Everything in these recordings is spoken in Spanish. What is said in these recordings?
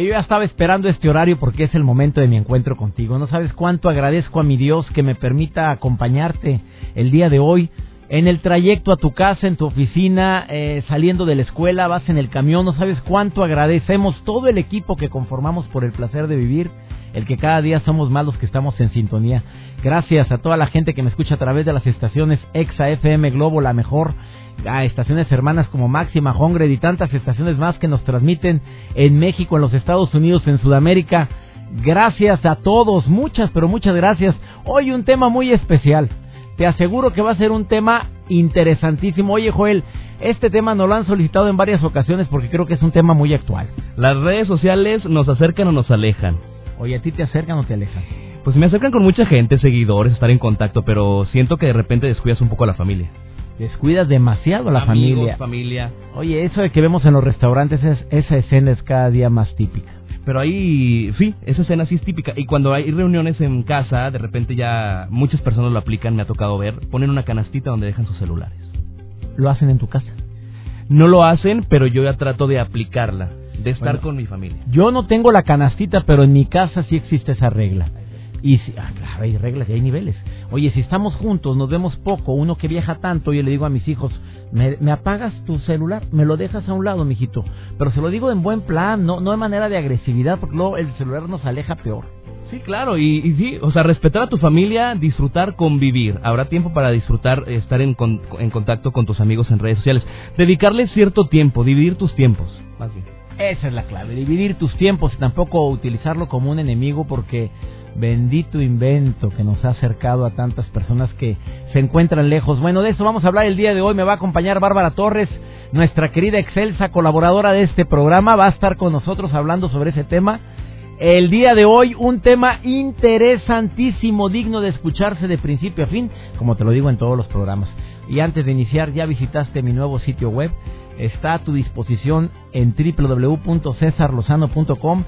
Yo ya estaba esperando este horario porque es el momento de mi encuentro contigo. No sabes cuánto agradezco a mi Dios que me permita acompañarte el día de hoy en el trayecto a tu casa, en tu oficina, eh, saliendo de la escuela, vas en el camión, no sabes cuánto agradecemos todo el equipo que conformamos por el placer de vivir, el que cada día somos más los que estamos en sintonía. Gracias a toda la gente que me escucha a través de las estaciones Exa FM Globo, la mejor, a estaciones hermanas como Máxima, Hongred y tantas estaciones más que nos transmiten en México, en los Estados Unidos, en Sudamérica. Gracias a todos, muchas, pero muchas gracias. Hoy un tema muy especial. Te aseguro que va a ser un tema interesantísimo. Oye, Joel, este tema nos lo han solicitado en varias ocasiones porque creo que es un tema muy actual. Las redes sociales nos acercan o nos alejan. Oye, ¿a ti te acercan o te alejan? Pues me acercan con mucha gente, seguidores, estar en contacto, pero siento que de repente descuidas un poco a la familia. Descuidas demasiado a la Amigos, familia. familia. Oye, eso de que vemos en los restaurantes, es- esa escena es cada día más típica. Pero ahí, sí, esa escena sí es típica. Y cuando hay reuniones en casa, de repente ya muchas personas lo aplican, me ha tocado ver, ponen una canastita donde dejan sus celulares. ¿Lo hacen en tu casa? No lo hacen, pero yo ya trato de aplicarla, de estar Bueno. con mi familia. Yo no tengo la canastita, pero en mi casa sí existe esa regla. Y si, ah, claro, hay reglas y hay niveles. Oye, si estamos juntos, nos vemos poco, uno que viaja tanto, yo le digo a mis hijos, ¿me, me apagas tu celular? Me lo dejas a un lado, mijito. Pero se lo digo en buen plan, no, no de manera de agresividad, porque luego el celular nos aleja peor. Sí, claro, y, y sí, o sea, respetar a tu familia, disfrutar, convivir. Habrá tiempo para disfrutar, estar en, con- en contacto con tus amigos en redes sociales. Dedicarles cierto tiempo, dividir tus tiempos, más bien. Esa es la clave, dividir tus tiempos y tampoco utilizarlo como un enemigo porque bendito invento que nos ha acercado a tantas personas que se encuentran lejos. Bueno, de eso vamos a hablar el día de hoy. Me va a acompañar Bárbara Torres, nuestra querida excelsa colaboradora de este programa. Va a estar con nosotros hablando sobre ese tema. El día de hoy un tema interesantísimo, digno de escucharse de principio a fin, como te lo digo en todos los programas. Y antes de iniciar, ya visitaste mi nuevo sitio web. Está a tu disposición en www.cesarlozano.com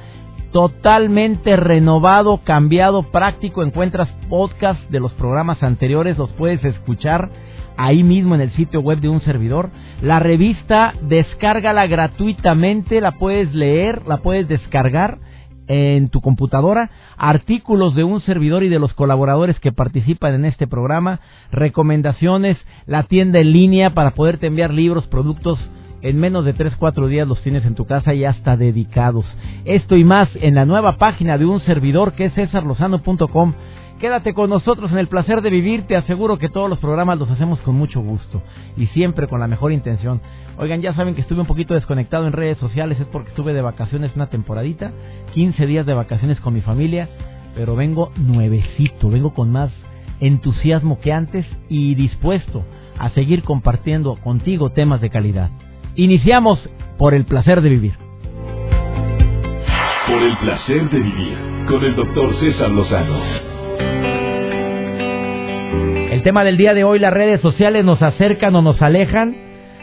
totalmente renovado, cambiado, práctico. Encuentras podcast de los programas anteriores, los puedes escuchar ahí mismo en el sitio web de un servidor. La revista, descárgala gratuitamente, la puedes leer, la puedes descargar en tu computadora, artículos de un servidor y de los colaboradores que participan en este programa, recomendaciones, la tienda en línea para poderte enviar libros, productos en menos de 3, 4 días los tienes en tu casa y hasta dedicados. Esto y más en la nueva página de un servidor que es cesarlozano.com. Quédate con nosotros en el placer de vivir. Te aseguro que todos los programas los hacemos con mucho gusto y siempre con la mejor intención. Oigan, ya saben que estuve un poquito desconectado en redes sociales, es porque estuve de vacaciones una temporadita, 15 días de vacaciones con mi familia, pero vengo nuevecito, vengo con más entusiasmo que antes y dispuesto a seguir compartiendo contigo temas de calidad. Iniciamos por el placer de vivir. Por el placer de vivir con el doctor César Lozano. El tema del día de hoy, las redes sociales nos acercan o nos alejan.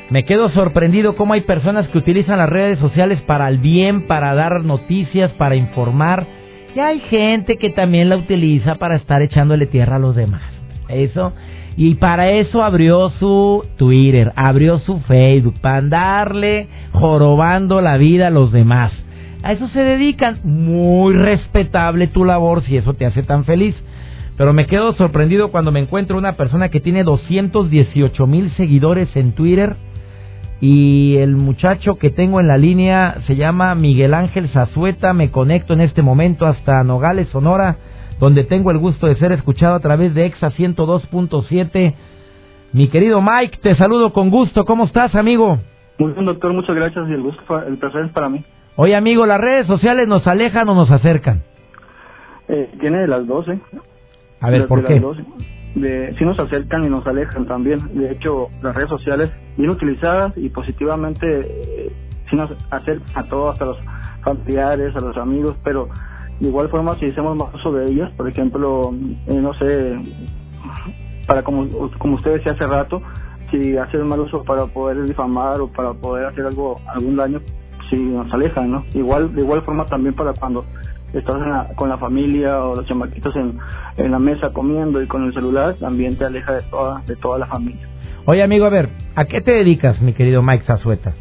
Me quedo sorprendido cómo hay personas que utilizan las redes sociales para el bien, para dar noticias, para informar. Y hay gente que también la utiliza para estar echándole tierra a los demás. Eso. Y para eso abrió su Twitter, abrió su Facebook, para andarle jorobando la vida a los demás. A eso se dedican. Muy respetable tu labor si eso te hace tan feliz. Pero me quedo sorprendido cuando me encuentro una persona que tiene 218 mil seguidores en Twitter. Y el muchacho que tengo en la línea se llama Miguel Ángel Zazueta. Me conecto en este momento hasta Nogales, Sonora, donde tengo el gusto de ser escuchado a través de EXA 102.7. Mi querido Mike, te saludo con gusto. ¿Cómo estás, amigo? Muy bien, doctor, muchas gracias y el gusto, el placer es para mí. Oye, amigo, ¿las redes sociales nos alejan o nos acercan? Eh, tiene de las 12. A ver, ¿por de qué? las 12. de sí nos acercan y nos alejan también. De hecho, las redes sociales bien utilizadas y positivamente eh, sí nos acercan a todos, hasta los familiares, a los amigos, pero de igual forma si hacemos más uso de ellas, por ejemplo, eh, no sé, para como, como usted decía hace rato, si hacen mal uso para poder difamar o para poder hacer algo algún daño, si nos alejan, ¿no? Igual de igual forma también para cuando estás con la familia o los chamaquitos en, en la mesa comiendo y con el celular, también te aleja de toda, de toda la familia. Oye, amigo, a ver, ¿a qué te dedicas, mi querido Mike Zazueta?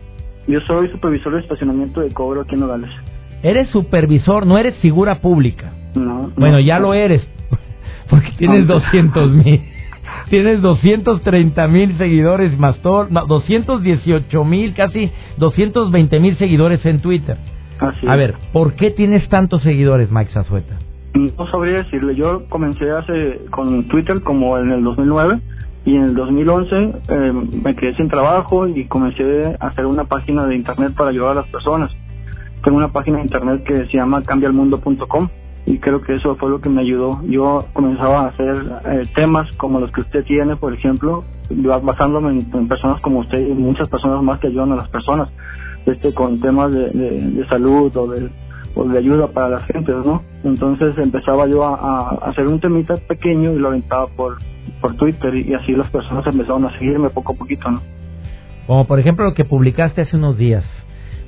Yo soy supervisor de estacionamiento de cobro aquí en Nogales. Eres supervisor, no eres figura pública. No. Bueno, ya lo eres, porque tienes 200 mil. Tienes 230 mil seguidores más todo, no, 218 mil, casi 220 mil seguidores en Twitter. A ver, ¿por qué tienes tantos seguidores, Mike Zazueta? No sabría decirle. Yo comencé hace con Twitter como en el 2009 y en el 2011 eh, me quedé sin trabajo y comencé a hacer una página de internet para ayudar a las personas. Tengo una página de internet que se llama cambialmundo.com y creo que eso fue lo que me ayudó. Yo comenzaba a hacer eh, temas como los que usted tiene, por ejemplo, basándome en, personas como usted y muchas personas más que ayudan a las personas este con temas de, salud o de, o de ayuda para las gentes, ¿no? Entonces empezaba yo a, hacer un temita pequeño y lo aventaba por, por Twitter y, así las personas empezaron a seguirme poco a poquito, ¿no? Como por ejemplo lo que publicaste hace unos días.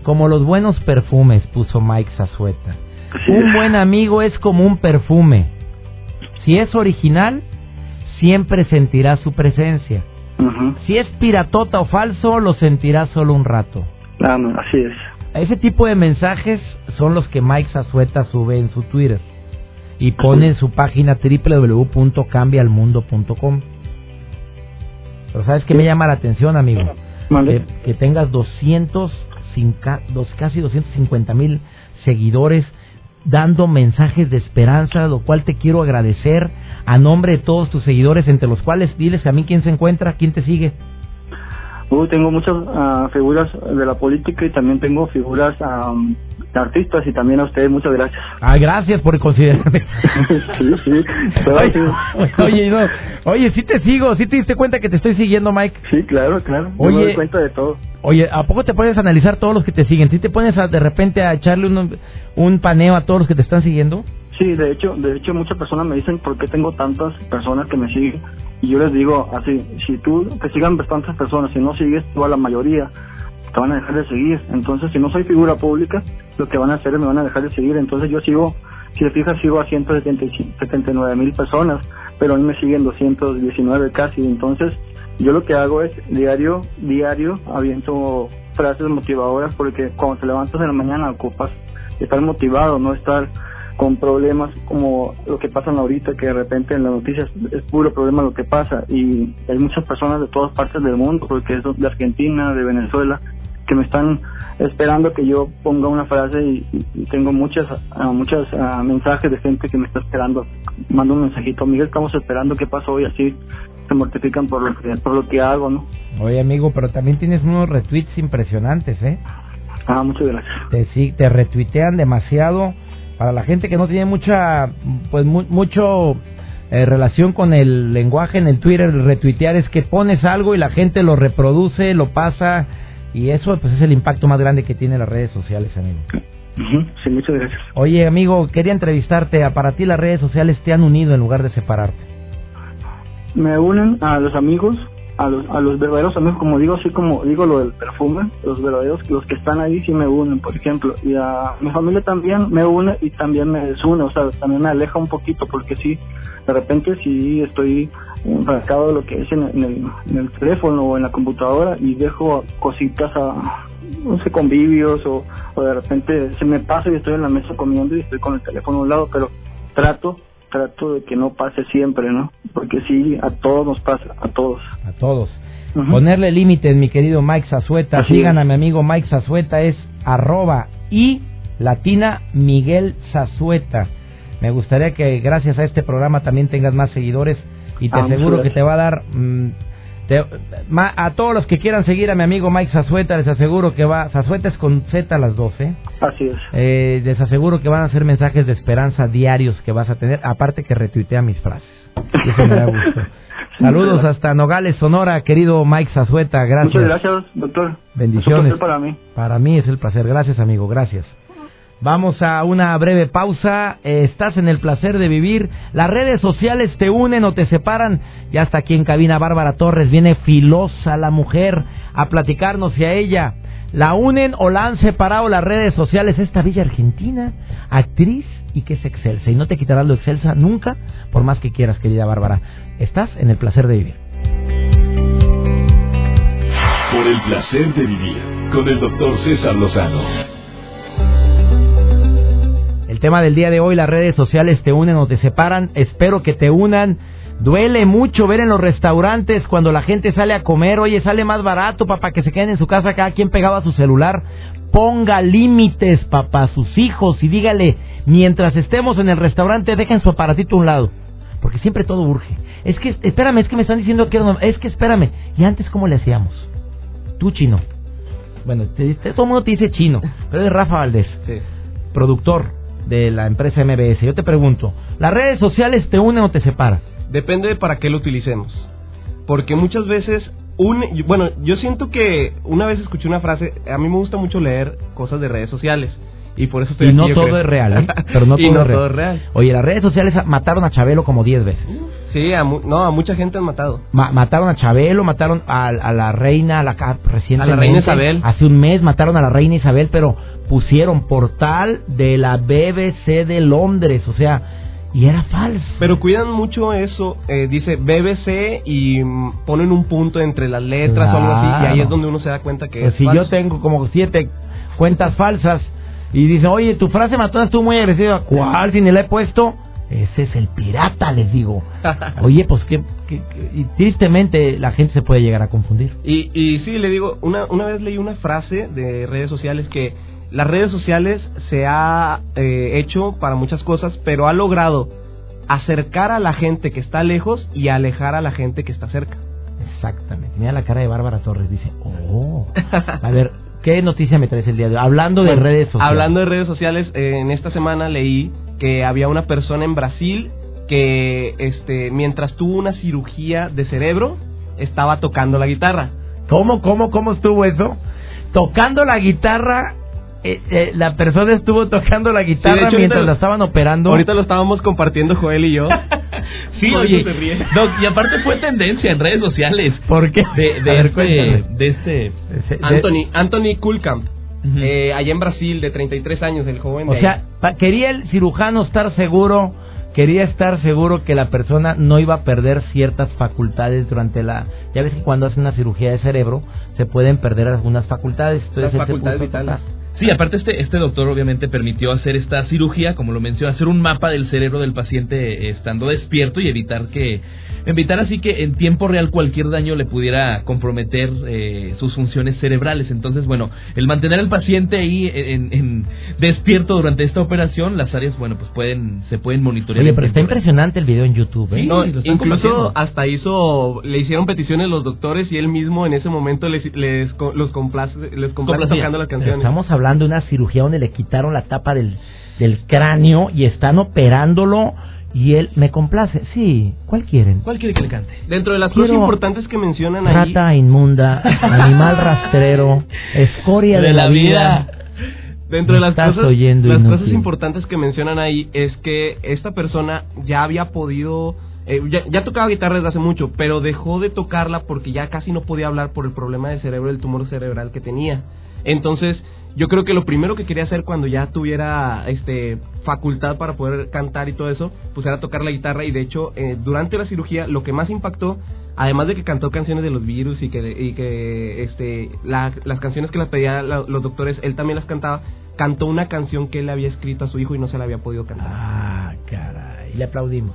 Como los buenos perfumes, puso Mike Zazueta. Un buen amigo es como un perfume. Si es original, siempre sentirás su presencia. Si es piratota o falso, lo sentirás solo un rato. Ah, así es. Ese tipo de mensajes son los que Mike Zazueta sube en su Twitter y pone en su página www.cambialmundo.com. Pero ¿sabes qué me llama la atención, amigo? Que, que, tengas 200, casi 250 mil seguidores dando mensajes de esperanza, lo cual te quiero agradecer a nombre de todos tus seguidores, entre los cuales diles a mí quién se encuentra, quién te sigue tengo muchas uh, figuras de la política y también tengo figuras um, de artistas y también a ustedes muchas gracias. Ah, gracias por considerarme. sí, sí. Oye, no, oye, sí te sigo, sí te diste cuenta que te estoy siguiendo, Mike. Sí, claro, claro. Oye, me doy cuenta de todo. Oye, ¿a poco te puedes analizar todos los que te siguen? ¿Sí te pones a, de repente a echarle un, un paneo a todos los que te están siguiendo? Sí, de hecho, de hecho muchas personas me dicen por qué tengo tantas personas que me siguen y yo les digo así, si tú te sigan bastantes personas, si no sigues tú a la mayoría, te van a dejar de seguir. Entonces, si no soy figura pública, lo que van a hacer es me van a dejar de seguir. Entonces, yo sigo, si te fijas, sigo a 179 mil personas, pero a mí me siguen 219 casi. Entonces, yo lo que hago es diario, diario, aviento frases motivadoras porque cuando te levantas en la mañana ocupas estar motivado, no estar con problemas como lo que pasa ahorita, que de repente en las noticias es puro problema lo que pasa y hay muchas personas de todas partes del mundo, porque es de Argentina, de Venezuela, que me están esperando que yo ponga una frase y, tengo muchas uh, muchas ah, mensajes de gente que me está esperando. Mando un mensajito, Miguel, estamos esperando qué pasó hoy, así se mortifican por lo que, por lo que hago, ¿no? Oye, amigo, pero también tienes unos retweets impresionantes, ¿eh? Ah, muchas gracias. Te, sí, te retuitean demasiado para la gente que no tiene mucha, pues mucho eh, relación con el lenguaje en el Twitter, el retuitear es que pones algo y la gente lo reproduce, lo pasa y eso pues es el impacto más grande que tiene las redes sociales, amigo. Sí, muchas gracias. Oye, amigo, quería entrevistarte. ¿Para ti las redes sociales te han unido en lugar de separarte? Me unen a los amigos, a los, a los verdaderos amigos, como digo, así como digo lo del perfume, los verdaderos, los que están ahí sí me unen, por ejemplo, y a mi familia también me une y también me desune, o sea, también me aleja un poquito, porque sí, de repente sí estoy enfrascado de lo que es en, el, en el teléfono o en la computadora y dejo cositas a, no sé, convivios o, o de repente se me pasa y estoy en la mesa comiendo y estoy con el teléfono a un lado, pero trato trato de que no pase siempre, ¿no? Porque sí, a todos nos pasa, a todos. A todos. Ponerle límites, mi querido Mike Zazueta. Sigan a mi amigo Mike Zazueta, es arroba y latina Miguel Zazueta. Me gustaría que gracias a este programa también tengas más seguidores y te ah, aseguro que te va a dar mm, Te- ma- a todos los que quieran seguir a mi amigo Mike Zazueta, les aseguro que va. Zazueta es con Z a las 12. Así es. Eh, les aseguro que van a ser mensajes de esperanza diarios que vas a tener, aparte que retuitea mis frases. Eso me da gusto. Saludos hasta Nogales, Sonora, querido Mike Zazueta, gracias. Muchas gracias, doctor. Bendiciones. Es un placer para mí. Para mí es el placer, gracias amigo, gracias. Vamos a una breve pausa. Eh, estás en el placer de vivir. Las redes sociales te unen o te separan. Ya está aquí en cabina Bárbara Torres. Viene filosa la mujer a platicarnos si a ella la unen o la han separado las redes sociales. Esta bella argentina, actriz y que es excelsa. Y no te quitarás lo excelsa nunca, por más que quieras, querida Bárbara. Estás en el placer de vivir. Por el placer de vivir con el doctor César Lozano. Tema del día de hoy, las redes sociales te unen o te separan. Espero que te unan. Duele mucho ver en los restaurantes cuando la gente sale a comer. Oye, sale más barato, papá, que se queden en su casa cada quien pegado a su celular. Ponga límites, papá, a sus hijos y dígale, mientras estemos en el restaurante, dejen su aparatito a un lado. Porque siempre todo urge. Es que, espérame, es que me están diciendo que es que espérame. ¿Y antes cómo le hacíamos? Tú, chino. Bueno, te- te- todo el mundo te dice chino, pero es Rafa Valdés productor de la empresa MBS. Yo te pregunto, ¿las redes sociales te unen o te separan? Depende de para qué lo utilicemos. Porque muchas veces, un, bueno, yo siento que una vez escuché una frase, a mí me gusta mucho leer cosas de redes sociales. Y por eso estoy Y no todo creo. es real, ¿eh? Pero no y todo, no es, real. todo es real. Oye, las redes sociales mataron a Chabelo como 10 veces. Sí, a, mu- no, a mucha gente han matado. Ma- mataron a Chabelo, mataron a, a la reina, a la recientemente. A la reina Isabel. Hace un mes mataron a la reina Isabel, pero pusieron portal de la BBC de Londres, o sea, y era falso. Pero cuidan mucho eso, eh, dice BBC y mm, ponen un punto entre las letras o algo así, y ahí Claro. es donde uno se da cuenta que Pues es si falso. yo tengo como siete cuentas falsas y dice, oye, tu frase matona estuvo muy agresiva. ¿Cuál? Si ni la he puesto. Ese es el pirata, les digo. Oye, pues que, y tristemente la gente se puede llegar a confundir. Y, y sí, le digo, una, una vez leí una frase de redes sociales que las redes sociales se ha eh, hecho para muchas cosas, pero ha logrado acercar a la gente que está lejos y alejar a la gente que está cerca. Exactamente. Mira la cara de Bárbara Torres. Dice, oh. A ver, ¿qué noticia me traes el día de hoy? Hablando de Bueno, redes sociales. Hablando de redes sociales, eh, en esta semana leí que había una persona en Brasil que este mientras tuvo una cirugía de cerebro estaba tocando la guitarra. ¿Cómo, cómo, cómo estuvo eso? Tocando la guitarra. Eh, eh, la persona estuvo tocando la guitarra hecho, mientras la estaban operando. Ahorita lo estábamos compartiendo Joel y yo. Sí, oye. Doc, y aparte fue tendencia en redes sociales. ¿Por qué? De, de, ver, este, de este... Anthony, Anthony Kulkamp, eh, allá en Brasil, de 33 años, el joven O de sea, pa- quería el cirujano estar seguro, quería estar seguro que la persona no iba a perder ciertas facultades durante la... Ya ves que cuando hacen una cirugía de cerebro se pueden perder algunas facultades. Entonces Las facultades vitales. Sí, aparte este, este doctor obviamente permitió hacer esta cirugía, como lo mencionó, hacer un mapa del cerebro del paciente eh, estando despierto y evitar que, evitar así que en tiempo real cualquier daño le pudiera comprometer eh, sus funciones cerebrales. Entonces, bueno, el mantener al paciente ahí en, en- despierto durante esta operación, las áreas, bueno, pues pueden, se pueden monitorear. Oye, pero está impresionante el video en YouTube, ¿eh? Sí, No, incluso hasta hizo, le hicieron peticiones los doctores y él mismo en ese momento les, les los complace, les complace tocando las Pero canciones. Estamos hablando de una cirugía donde le quitaron la tapa del, del cráneo y están operándolo y él me complace. Sí, ¿cuál quieren? ¿Cuál quiere que le cante? Dentro de las Quiero- cosas importantes que mencionan ahí, Rata inmunda, animal rastrero, escoria de, la vida. dentro de las estás cosas, oyendo, las cosas importantes que mencionan ahí es que esta persona ya había podido, eh, ya, ya tocaba guitarra desde hace mucho, pero dejó de tocarla porque ya casi no podía hablar por el problema de cerebro, el tumor cerebral que tenía. Entonces, yo creo que lo primero que quería hacer cuando ya tuviera este facultad para poder cantar y todo eso, pues era tocar la guitarra y de hecho eh, durante la cirugía lo que más impactó, además de que cantó canciones de los virus y que, y que este la- las canciones que las pedían los doctores, él también las cantaba, cantó una canción que él había escrito a su hijo y no se la había podido cantar. Ah, caray. Y le aplaudimos.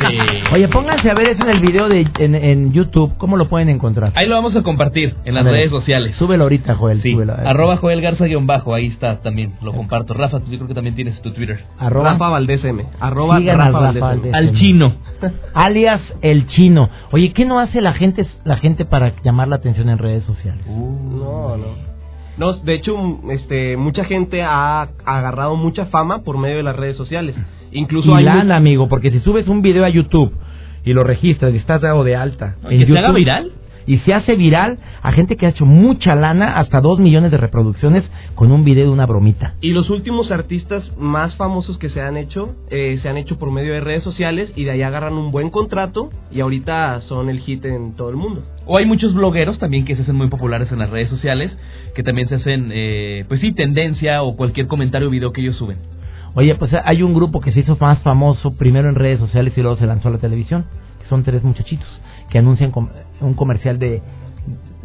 Oye, pónganse a ver eso en el video de en, en, YouTube. ¿Cómo lo pueden encontrar? Ahí lo vamos a compartir en las redes sociales. Súbelo ahorita, Joel. Sí. Súbelo. Arroba Joel Garza guion bajo. Ahí está también. Lo comparto. Rafa, tú yo creo que también tienes tu Twitter. Arroba Rafa Valdés M. Arroba Rafa al Rafa Valdés M. Valdés. Al chino. alias el chino. Oye, ¿qué no hace la gente la gente para llamar la atención en redes sociales? No, no. No, de hecho, este, mucha gente ha agarrado mucha fama por medio de las redes sociales. Incluso Y hay lana, amigo, porque si subes un video a YouTube y lo registras y estás dado de alta. ¿Y en que se haga YouTube, viral? Y se hace viral a gente que ha hecho mucha lana, hasta dos millones de reproducciones con un video de una bromita. Y los últimos artistas más famosos que se han hecho, eh, se han hecho por medio de redes sociales y de ahí agarran un buen contrato y ahorita son el hit en todo el mundo. O hay muchos blogueros también que se hacen muy populares en las redes sociales, que también se hacen, eh, pues sí, tendencia o cualquier comentario o video que ellos suben. Oye, pues hay un grupo que se hizo más famoso primero en redes sociales y luego se lanzó a la televisión, que son tres muchachitos que anuncian com- un comercial de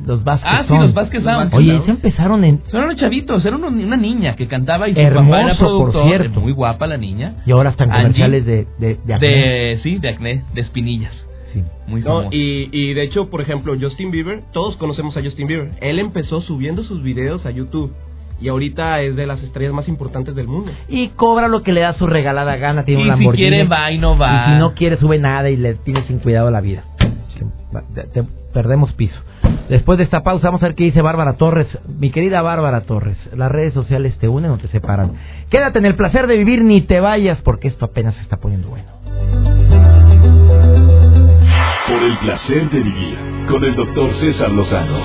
los Vázquez Ah, sí, Sound. los Vázquez Sound. Oye, se empezaron en... Son unos chavitos, era una niña que cantaba y su Hermoso, papá era productor, por cierto. muy guapa la niña. Y ahora están Angie. comerciales de, de, de acné. De, sí, de acné, de espinillas. Sí. Muy No, famoso. y, y de hecho, por ejemplo, Justin Bieber, todos conocemos a Justin Bieber. Él empezó subiendo sus videos a YouTube y ahorita es de las estrellas más importantes del mundo. Y cobra lo que le da su regalada gana, tiene Y un si Lamborghini. quiere va y no va. Y si no quiere sube nada y le tiene sin cuidado la vida. Te- te- perdemos piso. Después de esta pausa vamos a ver qué dice Bárbara Torres. Mi querida Bárbara Torres, las redes sociales te unen o te separan. Quédate en el placer de vivir, ni te vayas porque esto apenas se está poniendo bueno. Por el placer de vivir con el doctor César Lozano.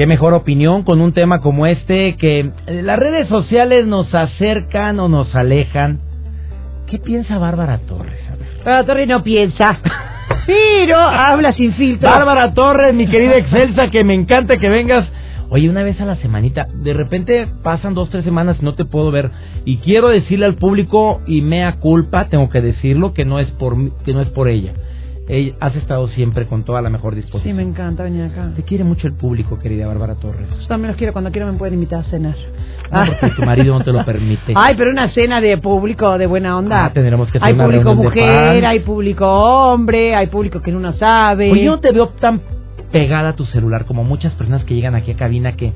Qué mejor opinión con un tema como este que eh, las redes sociales nos acercan o nos alejan. ¿Qué piensa Bárbara Torres? A ver. Pero Torre no piensa. Pero habla sin filtro. Bárbara Torres, mi querida Excelsa, que me encanta que vengas. Oye, una vez a la semanita, de repente pasan dos, tres semanas y no te puedo ver. Y quiero decirle al público, y mea culpa, tengo que decirlo, que no es por, mí- que no es por ella. Ella- has estado siempre con toda la mejor Sí, disposición. me encanta venir acá. Te quiere mucho el público, querida Bárbara Torres. Yo también los quiero. Cuando quiero me pueden invitar a cenar. No, porque tu marido no te lo permite. Ay, pero una cena de público de buena onda. Ah, tendremos que hacer Hay una público mujer, hay público hombre, hay público que no sabe. Oye, yo no te veo tan pegada a tu celular como muchas personas que llegan aquí a cabina que,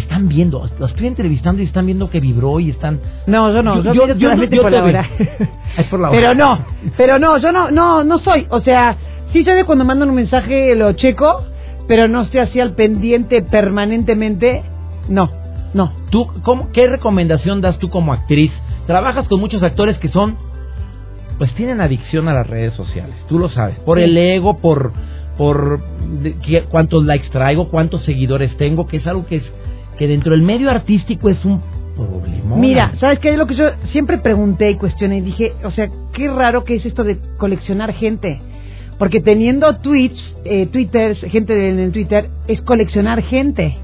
están viendo, los estoy entrevistando y están viendo que vibró y están... No, yo no, yo, Yo- yo- yo por te la veo. hora. Es por la hora. Pero no, pero no, yo no, no, no soy. O sea, sí sé de cuando mandan un mensaje lo checo, pero no estoy así al pendiente permanentemente. No, no. ¿Tú, cómo, ¿Qué recomendación das tú como actriz? Trabajas con muchos actores que son, pues tienen adicción a las redes sociales, tú lo sabes, por Sí. el ego, por, por de- cuántos likes traigo, cuántos seguidores tengo, que es algo que es que dentro del medio artístico es un problema. Mira, ¿sabes qué? Es lo que yo siempre pregunté y cuestioné y dije, o sea, qué raro que es esto de coleccionar gente. Porque teniendo tweets, eh, twitters, gente en Twitter, es coleccionar gente.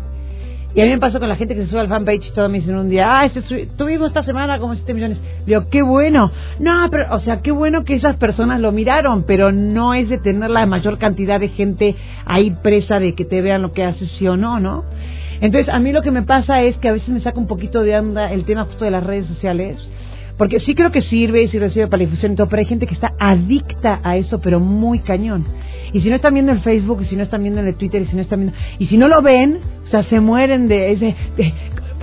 Y a mí me pasó con la gente que se sube al fanpage y todo me dicen un día, ah, este tuvimos esta semana como 7 millones. Digo, qué bueno. No, pero, o sea, qué bueno que esas personas lo miraron, pero no es de tener la mayor cantidad de gente ahí presa de que te vean lo que haces sí o no, ¿no? Entonces, a mí lo que me pasa es que a veces me saca un poquito de onda el tema justo de las redes sociales. Porque sí creo que sirve y sí recibe para la difusión y todo, pero hay gente que está adicta a eso, pero muy cañón. Y si no están viendo en Facebook, y si no están viendo en el Twitter, y si no están viendo... Y si no lo ven, o sea, se mueren de... Es, de- de-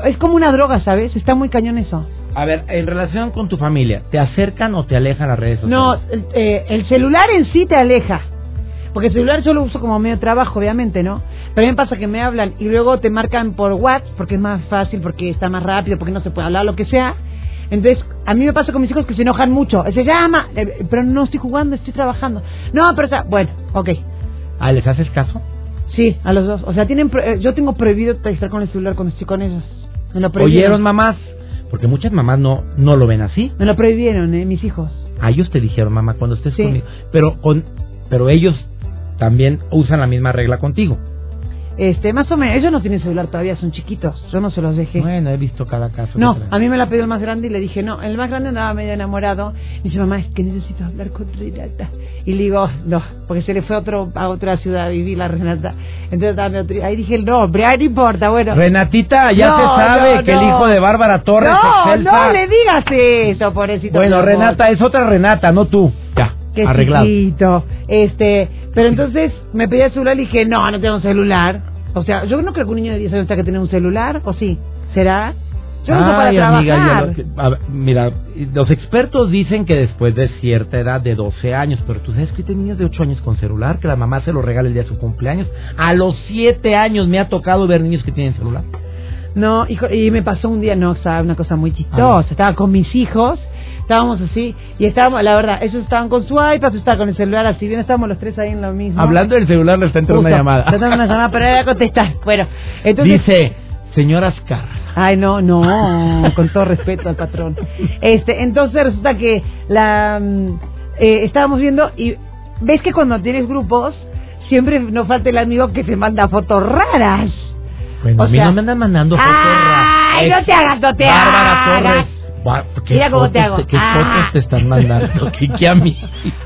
es como una droga, ¿sabes? Está muy cañón eso. A ver, en relación con tu familia, ¿te acercan o te alejan las redes No, sociales? el, eh, el celular en sí te aleja. Porque el celular yo lo uso como medio de trabajo, obviamente, ¿no? Pero a mí me pasa que me hablan y luego te marcan por WhatsApp porque es más fácil, porque está más rápido, porque no se puede hablar, lo que sea. Entonces, a mí me pasa con mis hijos que se enojan mucho. Se llama, eh, pero no estoy jugando, estoy trabajando. No, pero sea, bueno, ok. Ah, ¿les haces caso? Sí, a los dos. O sea, tienen eh, yo tengo prohibido estar con el celular cuando estoy con ellos. Me lo prohibieron. ¿Oyeron mamás? Porque muchas mamás no, no lo ven así. Me lo prohibieron, eh, mis hijos. A ellos te dijeron, mamá, cuando estés Sí. conmigo. Pero, con, pero ellos también usan la misma regla contigo. Este, más o menos, ellos no tienen celular todavía, son chiquitos. Yo no se los dejé. Bueno, he visto cada caso. No, a mí me la pidió el más grande y le dije, no, el más grande andaba medio enamorado. Y dice, mamá, es que necesito hablar con Renata. Y le digo, no, porque se le fue a, otro, a otra ciudad a vivir la Renata. Entonces dame otro. Ahí dije el nombre, ay, no importa, bueno. Renatita, ya No, se sabe no, que el no. hijo de Bárbara Torres No, Excelsa- no le digas eso, pobrecito. Bueno. Renata, es otra Renata, no tú. Ya, Qué arreglado. chiquito. Este, pero entonces me pedí el celular y dije, no, no tengo celular. O sea, yo no creo que un niño de 10 años tenga que tener un celular, ¿o sí? ¿Será? Yo no para Ay, trabajar. amiga, ya lo que- a ver, mira, los expertos dicen que después de cierta edad de 12 años, pero tú sabes que hay niños de 8 años con celular, que la mamá se lo regala el día de su cumpleaños. A los 7 años me ha tocado ver niños que tienen celular. No, hijo, y me pasó un día, no, sabe, una cosa muy chistosa. Estaba con mis hijos, estábamos así, y estábamos, la verdad, ellos estaban con su iPad, yo estaba con el celular, así bien, estábamos los tres ahí en lo mismo. Hablando del celular, le está entrando una llamada. le entró una llamada, pero era contestar. Bueno, entonces... Dice, señora Ascar. Ay, no, no, con todo respeto al patrón. Este, entonces resulta que la mm, eh, estábamos viendo y ves que cuando tienes grupos siempre nos falta el amigo que se manda fotos raras. Bueno, O a mí sea- no me andan mandando fotos. Ay, raras. no te hagas, no te Bárbara hagas. Torres. ¿Qué Mira cómo te hago. ¿Qué Ah. fotos te están mandando? ¿Qué, qué a mí?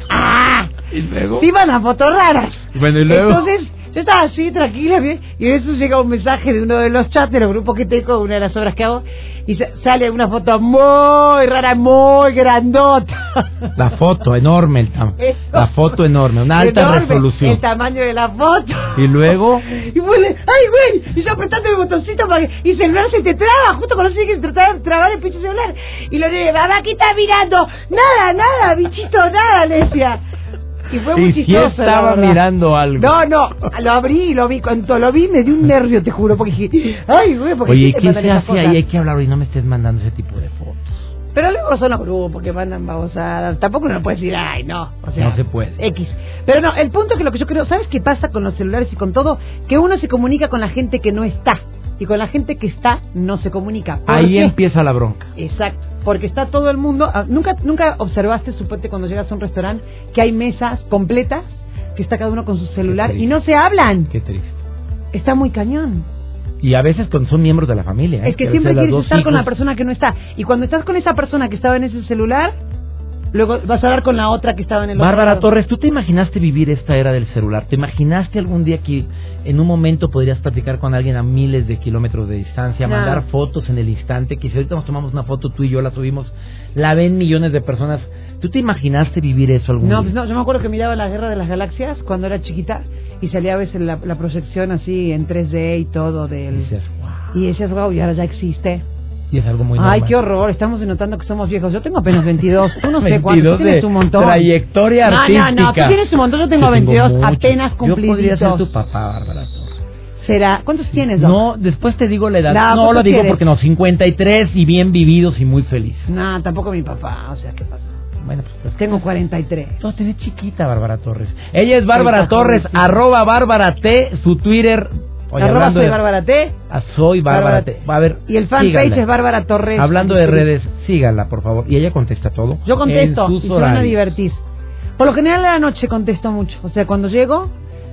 Ah, Y luego. sí van a fotos raras. Bueno, y luego. Entonces, yo estaba así, tranquila, bien, y de eso llega un mensaje de uno de los chats de los grupos que tengo, una de las obras que hago, y sa- sale una foto muy rara, muy grandota. La foto enorme, el tam- la foto enorme, una alta Enorme, resolución. El tamaño de la foto. Y luego, Y vuelve, ay, güey, y yo apretando el botoncito para que, y el celular se te traba, justo cuando se que tratar de trabar el pinche celular. Y lo le mamá, ¿qué estás mirando? Nada, nada, bichito, nada, le decía. Y fue muy y si chistoso, la estaba mirando algo. No, no, lo abrí y lo vi, cuando lo vi me dio un nervio, te juro, porque dije, ay, güey, porque Oye, sí ¿y te qué se hace ahí? Hay que hablar y no me estés mandando ese tipo de fotos. Pero luego son los grupos que mandan babosadas. Tampoco uno puede decir, ay, no. O sea, No se puede. X. Pero no, el punto es que lo que yo creo, ¿sabes qué pasa con los celulares y con todo? Que uno se comunica con la gente que no está. Y con la gente que está, no se comunica. ¿Por Ahí qué? empieza la bronca. Exacto. Porque está todo el mundo. ah, ¿Nunca, nunca observaste, suponte, cuando llegas a un restaurante, que hay mesas completas, que está cada uno con su celular y no se hablan? Qué triste. Está muy cañón. Y a veces con, son miembros de la familia. ¿eh? Es que siempre quieres estar con la persona que no está. Y cuando estás con esa persona que estaba en ese celular, luego vas a hablar con la otra que estaba en el otro Bárbara lado. Torres, ¿tú te imaginaste vivir esta era del celular? ¿Te imaginaste algún día que en un momento podrías platicar con alguien a miles de kilómetros de distancia, No. mandar fotos en el instante, que si ahorita nos tomamos una foto tú y yo la subimos, la ven millones de personas? ¿Tú te imaginaste vivir eso algún No, día? pues no, yo me acuerdo que miraba la Guerra de las Galaxias cuando era chiquita y salía a veces la, la proyección así en 3D y todo Y del... decías, wow. Y decías, wow, y ahora ya existe. Y es algo muy Ay, normal. qué horror, estamos notando que somos viejos. Yo tengo apenas 22, tú no sé 22 cuántos, tú tienes un montón. trayectoria No, artística. no, no, tú tienes un montón, yo tengo 22, mucho. apenas Yo podría ser tu papá, Bárbara Torres. ¿Será? ¿Cuántos tienes, Doc? No, después te digo la edad. No, No, ¿cuántos lo digo quieres? porque no, 53 y bien vividos y muy felices. No, tampoco mi papá, o sea, ¿qué pasa? Bueno, pues Tengo 43. No, te ves chiquita, Bárbara Torres. Ella es Bárbara Torres, arroba Bárbara T, su Twitter. Oye, Arroba soy de- Bárbara T. Ah, soy Bárbara T. A ver, Y el fanpage es Bárbara Torres. Hablando de redes, síganla, por favor. Y ella contesta todo. Yo contesto y se van a divertir. Por lo general a la noche contesto mucho. O sea, cuando llego,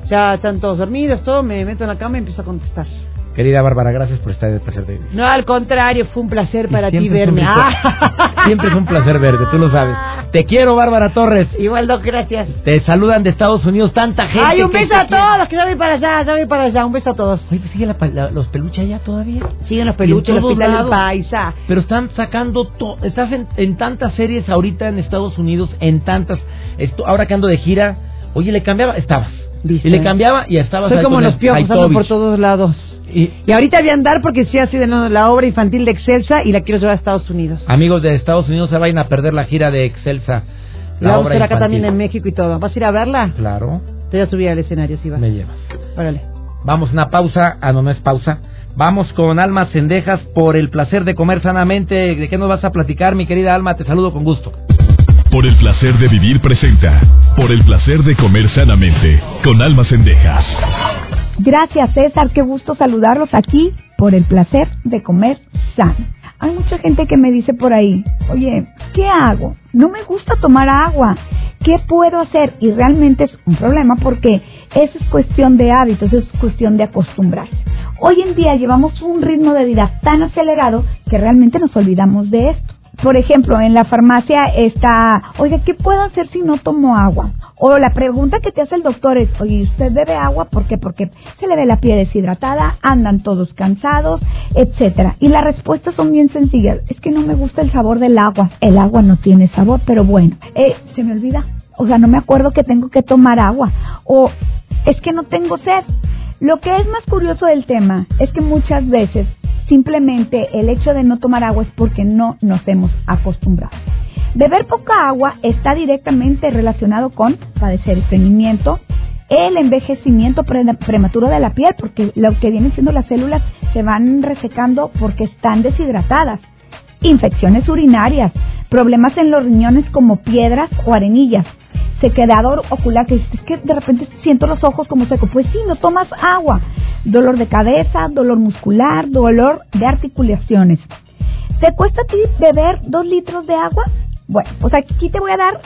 ya están todos dormidos, todo, me meto en la cama y empiezo a contestar. Querida Bárbara, gracias por estar en el placer de vivir. No, al contrario, fue un placer Y para ti verme. Ah. Siempre es un placer verte, tú lo sabes. Te quiero, Bárbara Torres. Igual, Doc, gracias. Te saludan de Estados Unidos tanta gente. Ay, un beso a todos, que voy para allá, voy para allá. Un beso a todos. Oye, pues sigue la pa- la- los peluches allá todavía. Siguen los peluches, del lados. paisa. Pero están sacando to- estás en, en tantas series ahorita en Estados Unidos, en tantas esto, ahora que ando de gira, oye, le cambiaba, estabas. ¿Viste? Y le cambiaba y estabas Soy ahí como los piojos, ando por todos lados. Y, Y ahorita voy a andar porque sí ha sido la, obra infantil de Excelsa y la quiero llevar a Estados Unidos. amigos de Estados Unidos se vayan a perder la gira de Excelsa. La La vamos a hacer acá infantil. también en México y todo. ¿Vas a ir a verla? Claro, Te voy a subir al escenario, si vas. me llevas. Órale. Vamos, una pausa. Ah, no, no es pausa. Vamos con Alma Cendejas por el placer de comer sanamente. ¿De qué nos vas a platicar, mi querida Alma? Te saludo con gusto. Por el placer de vivir presenta. Por el placer de comer sanamente. Con almas cendejas. Gracias César, qué gusto saludarlos aquí por el placer de comer sano. Hay mucha gente que me dice por ahí, oye, ¿qué hago? No me gusta tomar agua. ¿Qué puedo hacer? Y realmente es un problema porque eso es cuestión de hábitos, es cuestión de acostumbrarse. Hoy en día llevamos un ritmo de vida tan acelerado que realmente nos olvidamos de esto. Por ejemplo, en la farmacia está, oye, ¿qué puedo hacer si no tomo agua? O la pregunta que te hace el doctor es, oye, ¿usted bebe agua? ¿Por qué? Porque se le ve la piel deshidratada, andan todos cansados, etcétera. Y las respuestas son bien sencillas. Es que no me gusta el sabor del agua. El agua no tiene sabor, pero bueno, eh, se me olvida. O sea, no me acuerdo que tengo que tomar agua. O es que no tengo sed. Lo que es más curioso del tema es que muchas veces simplemente el hecho de no tomar agua es porque no nos hemos acostumbrado. Beber poca agua está directamente relacionado con padecer estreñimiento, el envejecimiento prematuro de la piel, porque lo que vienen siendo las células se van resecando porque están deshidratadas, infecciones urinarias, problemas en los riñones como piedras o arenillas, sequedad ocular, que es que de repente siento los ojos como seco, pues sí, no tomas agua, dolor de cabeza, dolor muscular, dolor de articulaciones. ¿Te cuesta a ti beber dos litros de agua? Bueno, pues aquí te voy a dar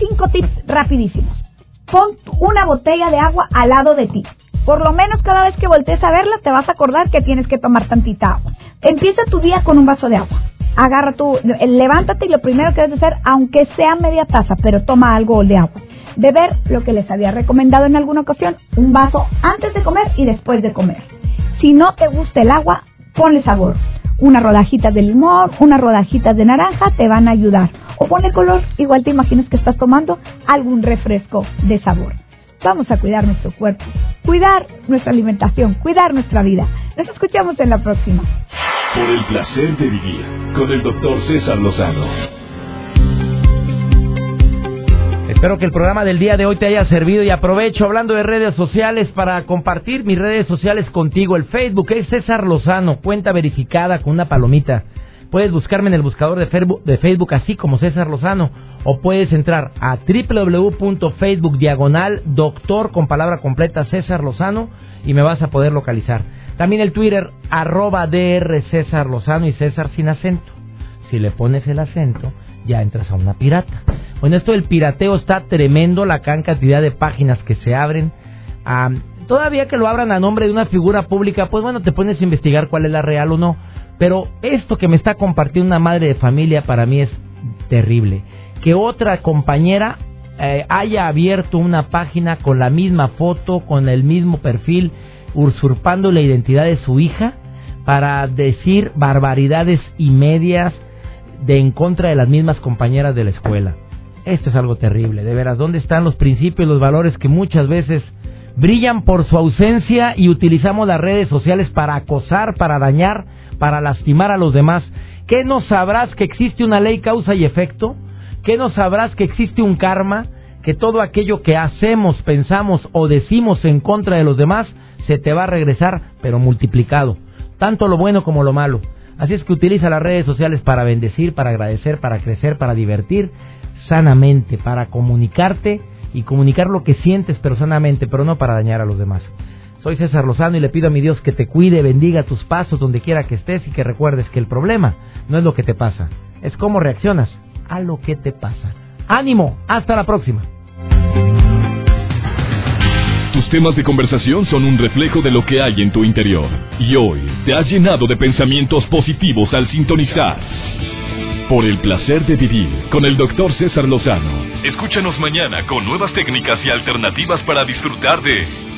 cinco tips rapidísimos. Pon una botella de agua al lado de ti. Por lo menos cada vez que voltees a verla te vas a acordar que tienes que tomar tantita agua. Empieza tu día con un vaso de agua. Agarra tu, levántate y lo primero que debes hacer, aunque sea media taza, pero toma algo de agua. Beber lo que les había recomendado en alguna ocasión, un vaso antes de comer y después de comer. Si no te gusta el agua, ponle sabor. Una rodajita de limón, unas rodajitas de naranja te van a ayudar o pone color, igual te imaginas que estás tomando algún refresco de sabor. Vamos a cuidar nuestro cuerpo, cuidar nuestra alimentación, cuidar nuestra vida. Nos escuchamos en la próxima. Por el placer de vivir con el doctor César Lozano. Espero que el programa del día de hoy te haya servido y aprovecho hablando de redes sociales para compartir mis redes sociales contigo. El Facebook es César Lozano, cuenta verificada con una palomita. Puedes buscarme en el buscador de Facebook, así como César Lozano o puedes entrar a www.facebook diagonal doctor con palabra completa César Lozano y me vas a poder localizar. También el Twitter arroba DR César Lozano y César sin acento. Si le pones el acento, ya entras a una pirata. Bueno, esto del pirateo está tremendo, la gran cantidad de páginas que se abren. todavía que lo abran a nombre de una figura pública, pues bueno, te pones a investigar cuál es la real o no. Pero esto que me está compartiendo una madre de familia para mí es terrible. Que otra compañera eh, haya abierto una página con la misma foto, con el mismo perfil, usurpando la identidad de su hija para decir barbaridades y medias de en contra de las mismas compañeras de la escuela. Esto es algo terrible, de veras. ¿Dónde están los principios y los valores que muchas veces brillan por su ausencia y utilizamos las redes sociales para acosar, para dañar para lastimar a los demás? ¿Qué no sabrás que existe una ley causa y efecto? ¿Qué no sabrás que existe un karma? Que todo aquello que hacemos, pensamos o decimos en contra de los demás se te va a regresar, pero multiplicado. Tanto lo bueno como lo malo. Así es que utiliza las redes sociales para bendecir, para agradecer, para crecer, para divertir sanamente, para comunicarte y comunicar lo que sientes personalmente, pero no para dañar a los demás. Soy César Lozano y le pido a mi Dios que te cuide, bendiga tus pasos donde quiera que estés y que recuerdes que el problema no es lo que te pasa, es cómo reaccionas a lo que te pasa. Ánimo, hasta la próxima. Tus temas de conversación son un reflejo de lo que hay en tu interior y hoy te has llenado de pensamientos positivos al sintonizar. Por el placer de vivir con el doctor César Lozano. Escúchanos mañana con nuevas técnicas y alternativas para disfrutar de